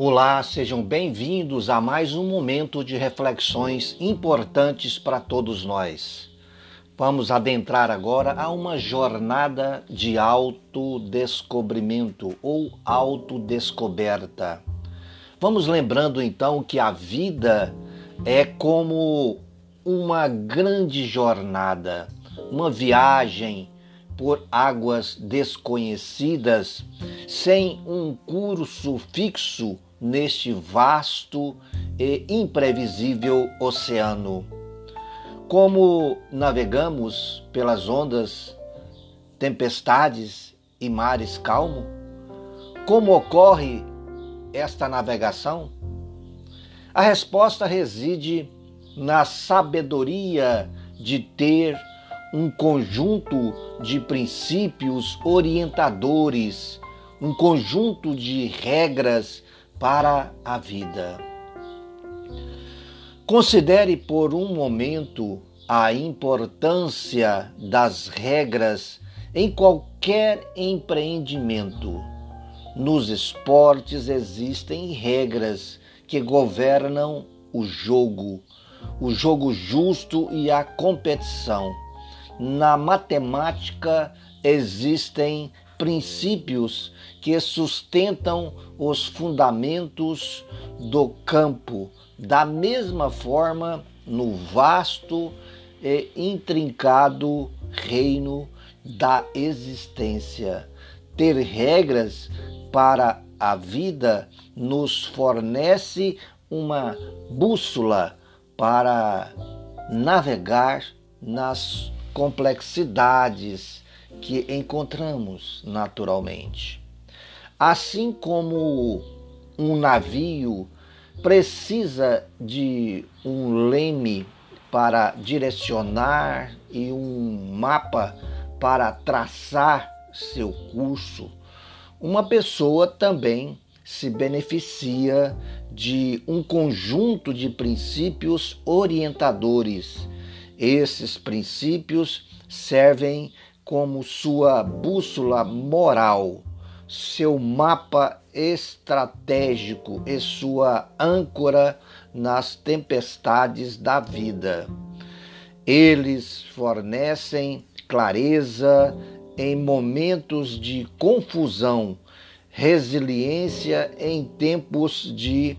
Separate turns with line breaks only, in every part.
Olá, sejam bem-vindos a mais um momento de reflexões importantes para todos nós. Vamos adentrar agora a uma jornada de autodescobrimento ou autodescoberta. Vamos lembrando então que a vida é como uma grande jornada, uma viagem por águas desconhecidas, sem um curso fixo neste vasto e imprevisível oceano. Como navegamos pelas ondas, tempestades e mares calmos? Como ocorre esta navegação? A resposta reside na sabedoria de ter um conjunto de princípios orientadores, um conjunto de regras para a vida. Considere por um momento a importância das regras em qualquer empreendimento. Nos esportes existem regras que governam o jogo, o jogo justo e a competição. Na matemática existem princípios que sustentam os fundamentos do campo. Da mesma forma, no vasto e intrincado reino da existência. Ter regras para a vida nos fornece uma bússola para navegar nas complexidades que encontramos naturalmente. Assim como um navio precisa de um leme para direcionar e um mapa para traçar seu curso, uma pessoa também se beneficia de um conjunto de princípios orientadores. Esses princípios servem como sua bússola moral, seu mapa estratégico e sua âncora nas tempestades da vida. Eles fornecem clareza em momentos de confusão, resiliência em tempos de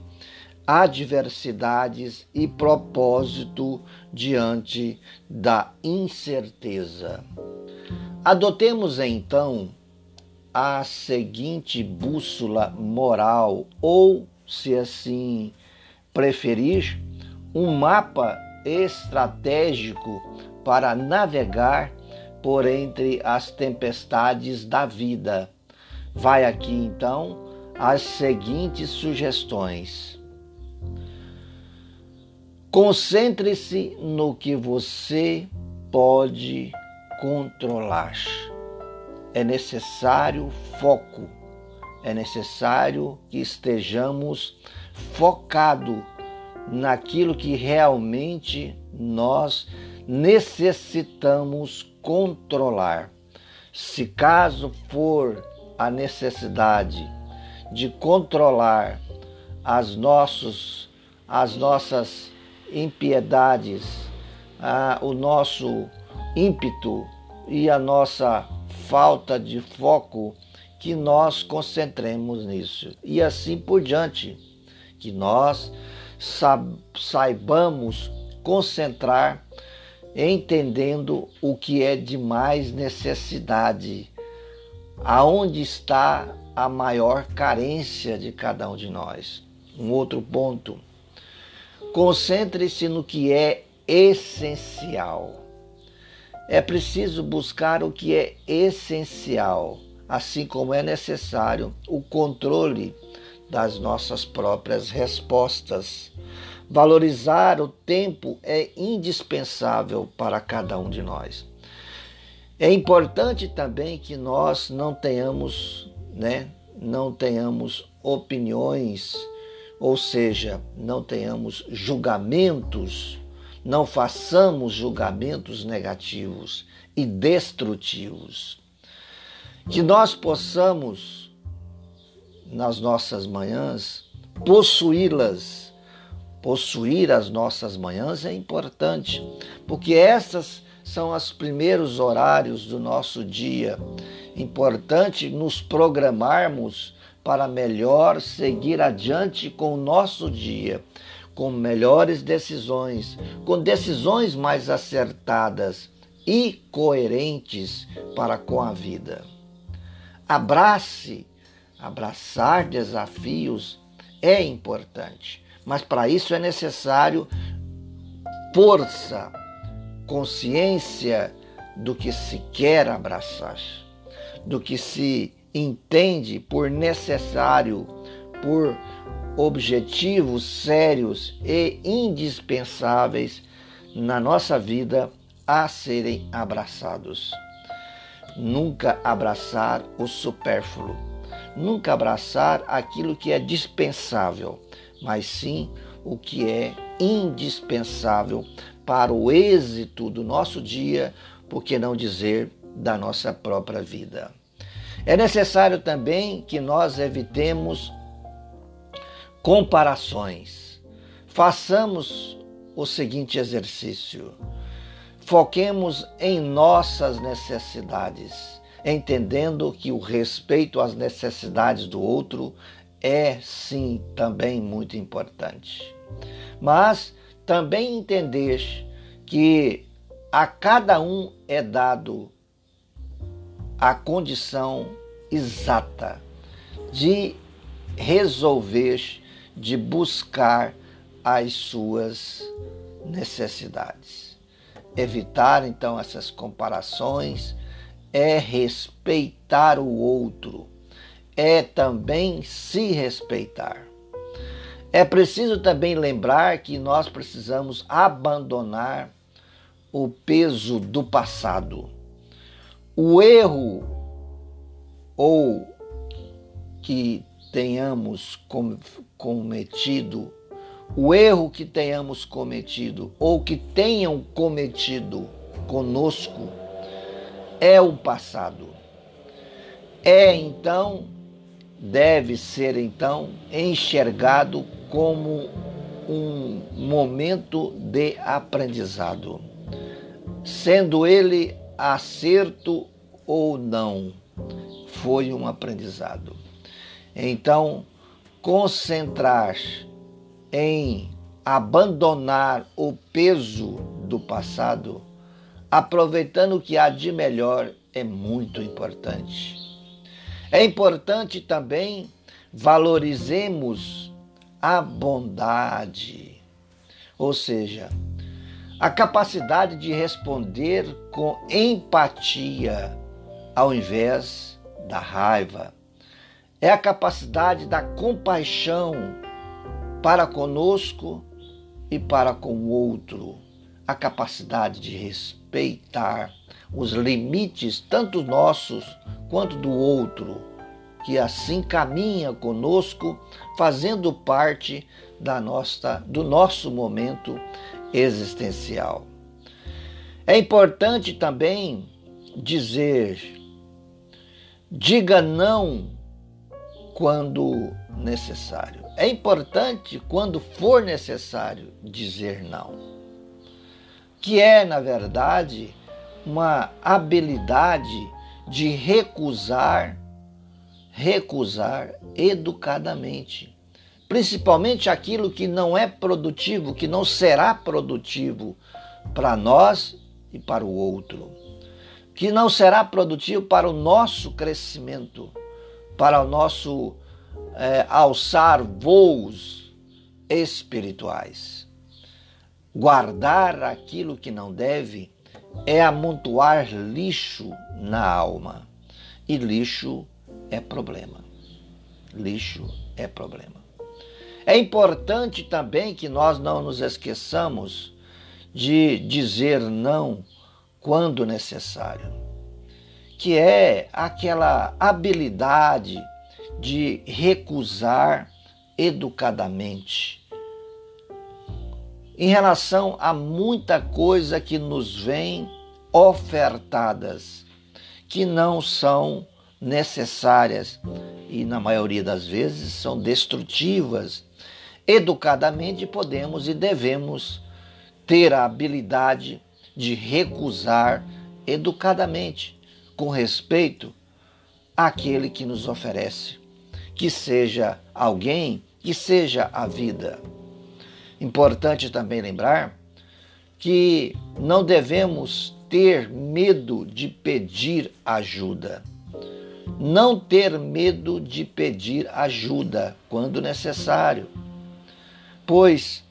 adversidades e propósito diante da incerteza. Adotemos então a seguinte bússola moral, ou, se assim preferir, um mapa estratégico para navegar por entre as tempestades da vida. Vai aqui então as seguintes sugestões. Concentre-se no que você pode controlar. É necessário foco, é necessário que estejamos focado naquilo que realmente nós necessitamos controlar. Se caso for a necessidade de controlar as nossos as nossas impiedades, o nosso ímpeto e a nossa falta de foco, que nós concentremos nisso. E assim por diante, que nós saibamos concentrar entendendo o que é de mais necessidade, aonde está a maior carência de cada um de nós. Um outro ponto. Concentre-se no que é essencial. É preciso buscar o que é essencial, assim como é necessário o controle das nossas próprias respostas. Valorizar o tempo é indispensável para cada um de nós. É importante também que nós não tenhamos, né, não tenhamos opiniões, ou seja, não tenhamos julgamentos não façamos julgamentos negativos e destrutivos. Que nós possamos, nas nossas manhãs, possuí-las. Possuir as nossas manhãs é importante, porque essas são os primeiros horários do nosso dia. Importante nos programarmos para melhor seguir adiante com o nosso dia, com melhores decisões, com decisões mais acertadas e coerentes para com a vida. Abrace, abraçar desafios é importante, mas para isso é necessário força, consciência do que se quer abraçar, do que se entende por necessário, por objetivos sérios e indispensáveis na nossa vida a serem abraçados. Nunca abraçar o supérfluo, nunca abraçar aquilo que é dispensável, mas sim o que é indispensável para o êxito do nosso dia, por que não dizer da nossa própria vida. É necessário também que nós evitemos comparações. Façamos o seguinte exercício: foquemos em nossas necessidades, entendendo que o respeito às necessidades do outro é sim também muito importante. Mas também entender que a cada um é dado a condição exata de resolver, de buscar as suas necessidades. Evitar então essas comparações é respeitar o outro, é também se respeitar. É preciso também lembrar que nós precisamos abandonar o peso do passado o erro ou que tenhamos cometido, o erro que tenhamos cometido ou que tenham cometido conosco é o passado. É então, deve ser então enxergado como um momento de aprendizado, sendo ele acerto ou não, foi um aprendizado. Então, concentrar em abandonar o peso do passado, aproveitando o que há de melhor, é muito importante. É importante também valorizemos a bondade, ou seja, a capacidade de responder com empatia ao invés da raiva. É a capacidade da compaixão para conosco e para com o outro. A capacidade de respeitar os limites, tanto nossos quanto do outro, que assim caminha conosco, fazendo parte da nossa, do nosso momento existencial. É importante também dizer, diga não quando necessário. É importante, quando for necessário, dizer não. Que é, na verdade, uma habilidade de recusar, recusar educadamente principalmente aquilo que não é produtivo, que não será produtivo para nós e para o outro, que não será produtivo para o nosso crescimento, para o nosso é, alçar voos espirituais. Guardar aquilo que não deve é amontoar lixo na alma. E lixo é problema. Lixo é problema. É importante também que nós não nos esqueçamos de dizer não quando necessário, que é aquela habilidade de recusar educadamente. Em relação a muita coisa que nos vem ofertadas que não são necessárias e na maioria das vezes são destrutivas educadamente podemos e devemos ter a habilidade de recusar educadamente, com respeito àquele que nos oferece, que seja alguém, que seja a vida. Importante também lembrar que não devemos ter medo de pedir ajuda. Não ter medo de pedir ajuda quando necessário, pois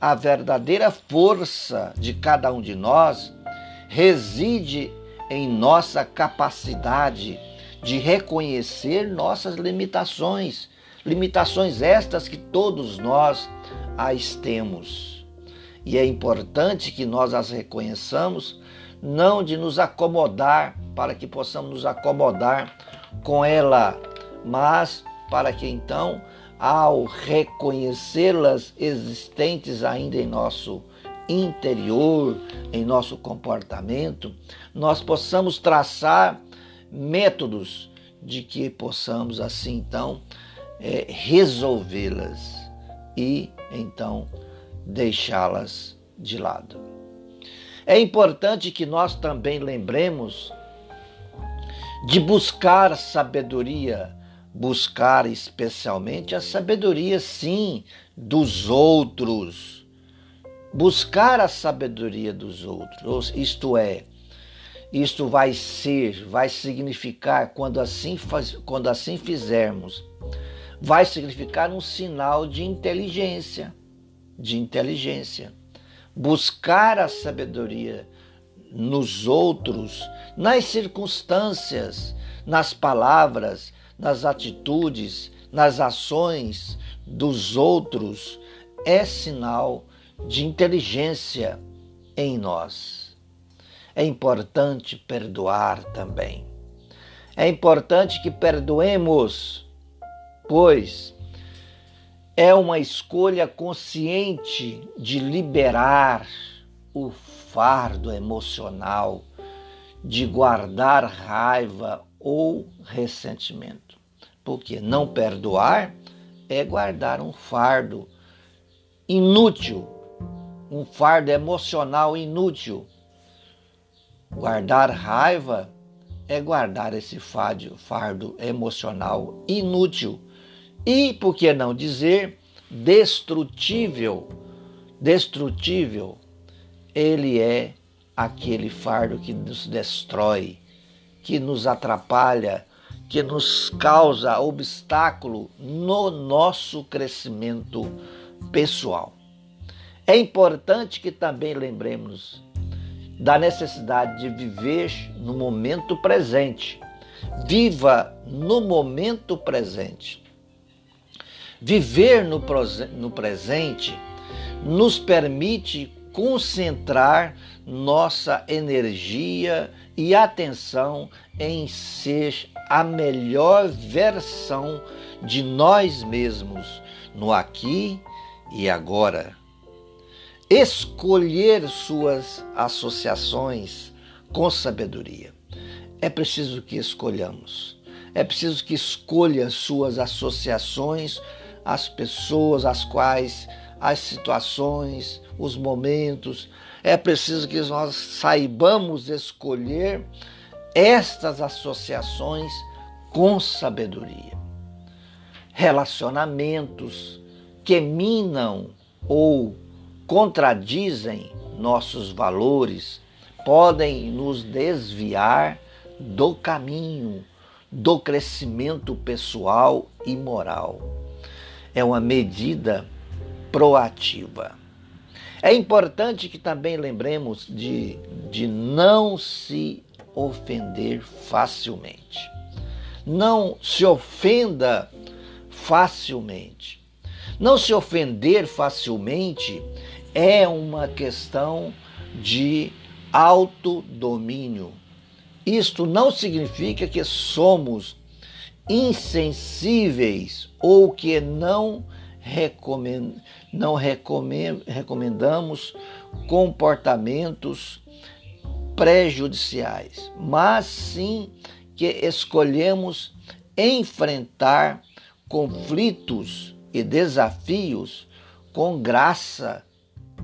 a verdadeira força de cada um de nós reside em nossa capacidade de reconhecer nossas limitações, limitações estas que todos nós as temos. E é importante que nós as reconheçamos, não de nos acomodar, para que possamos nos acomodar com ela, mas para que então, ao reconhecê-las existentes ainda em nosso interior, em nosso comportamento, nós possamos traçar métodos de que possamos assim então é, resolvê-las e então deixá-las de lado. É importante que nós também lembremos de buscar sabedoria, buscar especialmente a sabedoria, sim, dos outros. Buscar a sabedoria dos outros, isto é, isto vai ser, vai significar, quando assim, faz, quando assim fizermos, vai significar um sinal de inteligência, de inteligência. Buscar a sabedoria nos outros, nas circunstâncias, nas palavras, nas atitudes, nas ações dos outros, é sinal de inteligência em nós. É importante perdoar também. É importante que perdoemos pois é uma escolha consciente de liberar o fardo emocional, de guardar raiva ou ressentimento. Porque não perdoar é guardar um fardo inútil, um fardo emocional inútil. Guardar raiva é guardar esse fardo, fardo emocional inútil e, por que não dizer, destrutível. Destrutível, ele é aquele fardo que nos destrói, que nos atrapalha, que nos causa obstáculo no nosso crescimento pessoal. É importante que também lembremos da necessidade de viver no momento presente. Viva no momento presente. Viver no, no presente nos permite concentrar nossa energia e atenção em ser a melhor versão de nós mesmos no aqui e agora. Escolher suas associações com sabedoria. É preciso que escolhamos. É preciso que escolha suas associações as pessoas, as quais, as situações, os momentos. É preciso que nós saibamos escolher estas associações com sabedoria. Relacionamentos que minam ou contradizem nossos valores podem nos desviar do caminho do crescimento pessoal e moral é uma medida proativa. É importante que também lembremos de, de não se ofender facilmente. Não se ofenda facilmente. Não se ofender facilmente é uma questão de autodomínio. Isto não significa que somos insensíveis ou que não, recomend, não recomend, recomendamos comportamentos prejudiciais, mas sim que escolhemos enfrentar conflitos e desafios com graça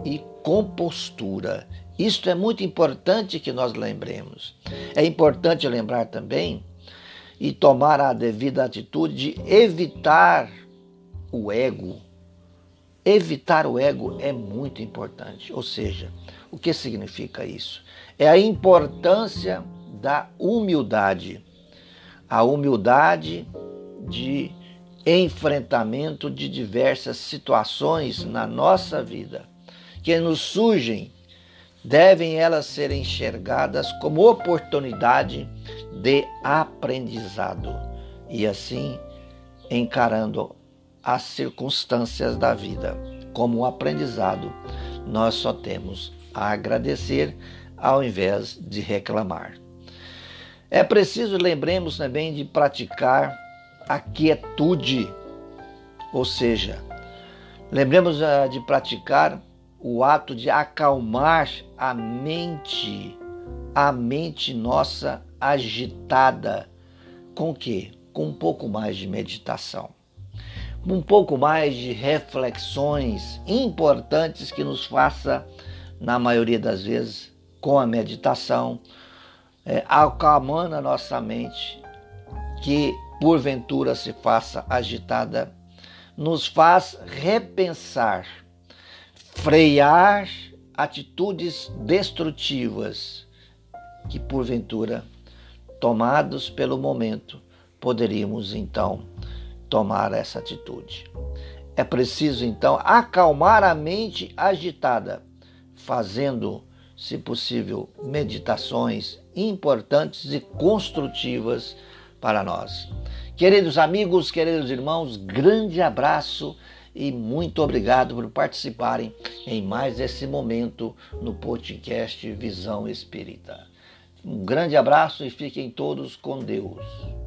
e compostura. Isto é muito importante que nós lembremos. É importante lembrar também e tomar a devida atitude de evitar o ego. Evitar o ego é muito importante. Ou seja, o que significa isso? É a importância da humildade. A humildade de enfrentamento de diversas situações na nossa vida que nos surgem, devem elas ser enxergadas como oportunidade de aprendizado e assim encarando as circunstâncias da vida como um aprendizado, nós só temos a agradecer ao invés de reclamar. É preciso lembremos também de praticar a quietude, ou seja, lembremos ah, de praticar o ato de acalmar a mente, a mente nossa agitada. Com que? Com um pouco mais de meditação. Um pouco mais de reflexões importantes que nos faça, na maioria das vezes, com a meditação, é, acalmando a nossa mente, que porventura se faça agitada, nos faz repensar frear atitudes destrutivas que, porventura, tomados pelo momento, poderíamos então tomar essa atitude. É preciso então acalmar a mente agitada, fazendo, se possível, meditações importantes e construtivas para nós. Queridos amigos, queridos irmãos, grande abraço e muito obrigado por participarem em mais esse momento no podcast Visão Espírita. Um grande abraço e fiquem todos com Deus.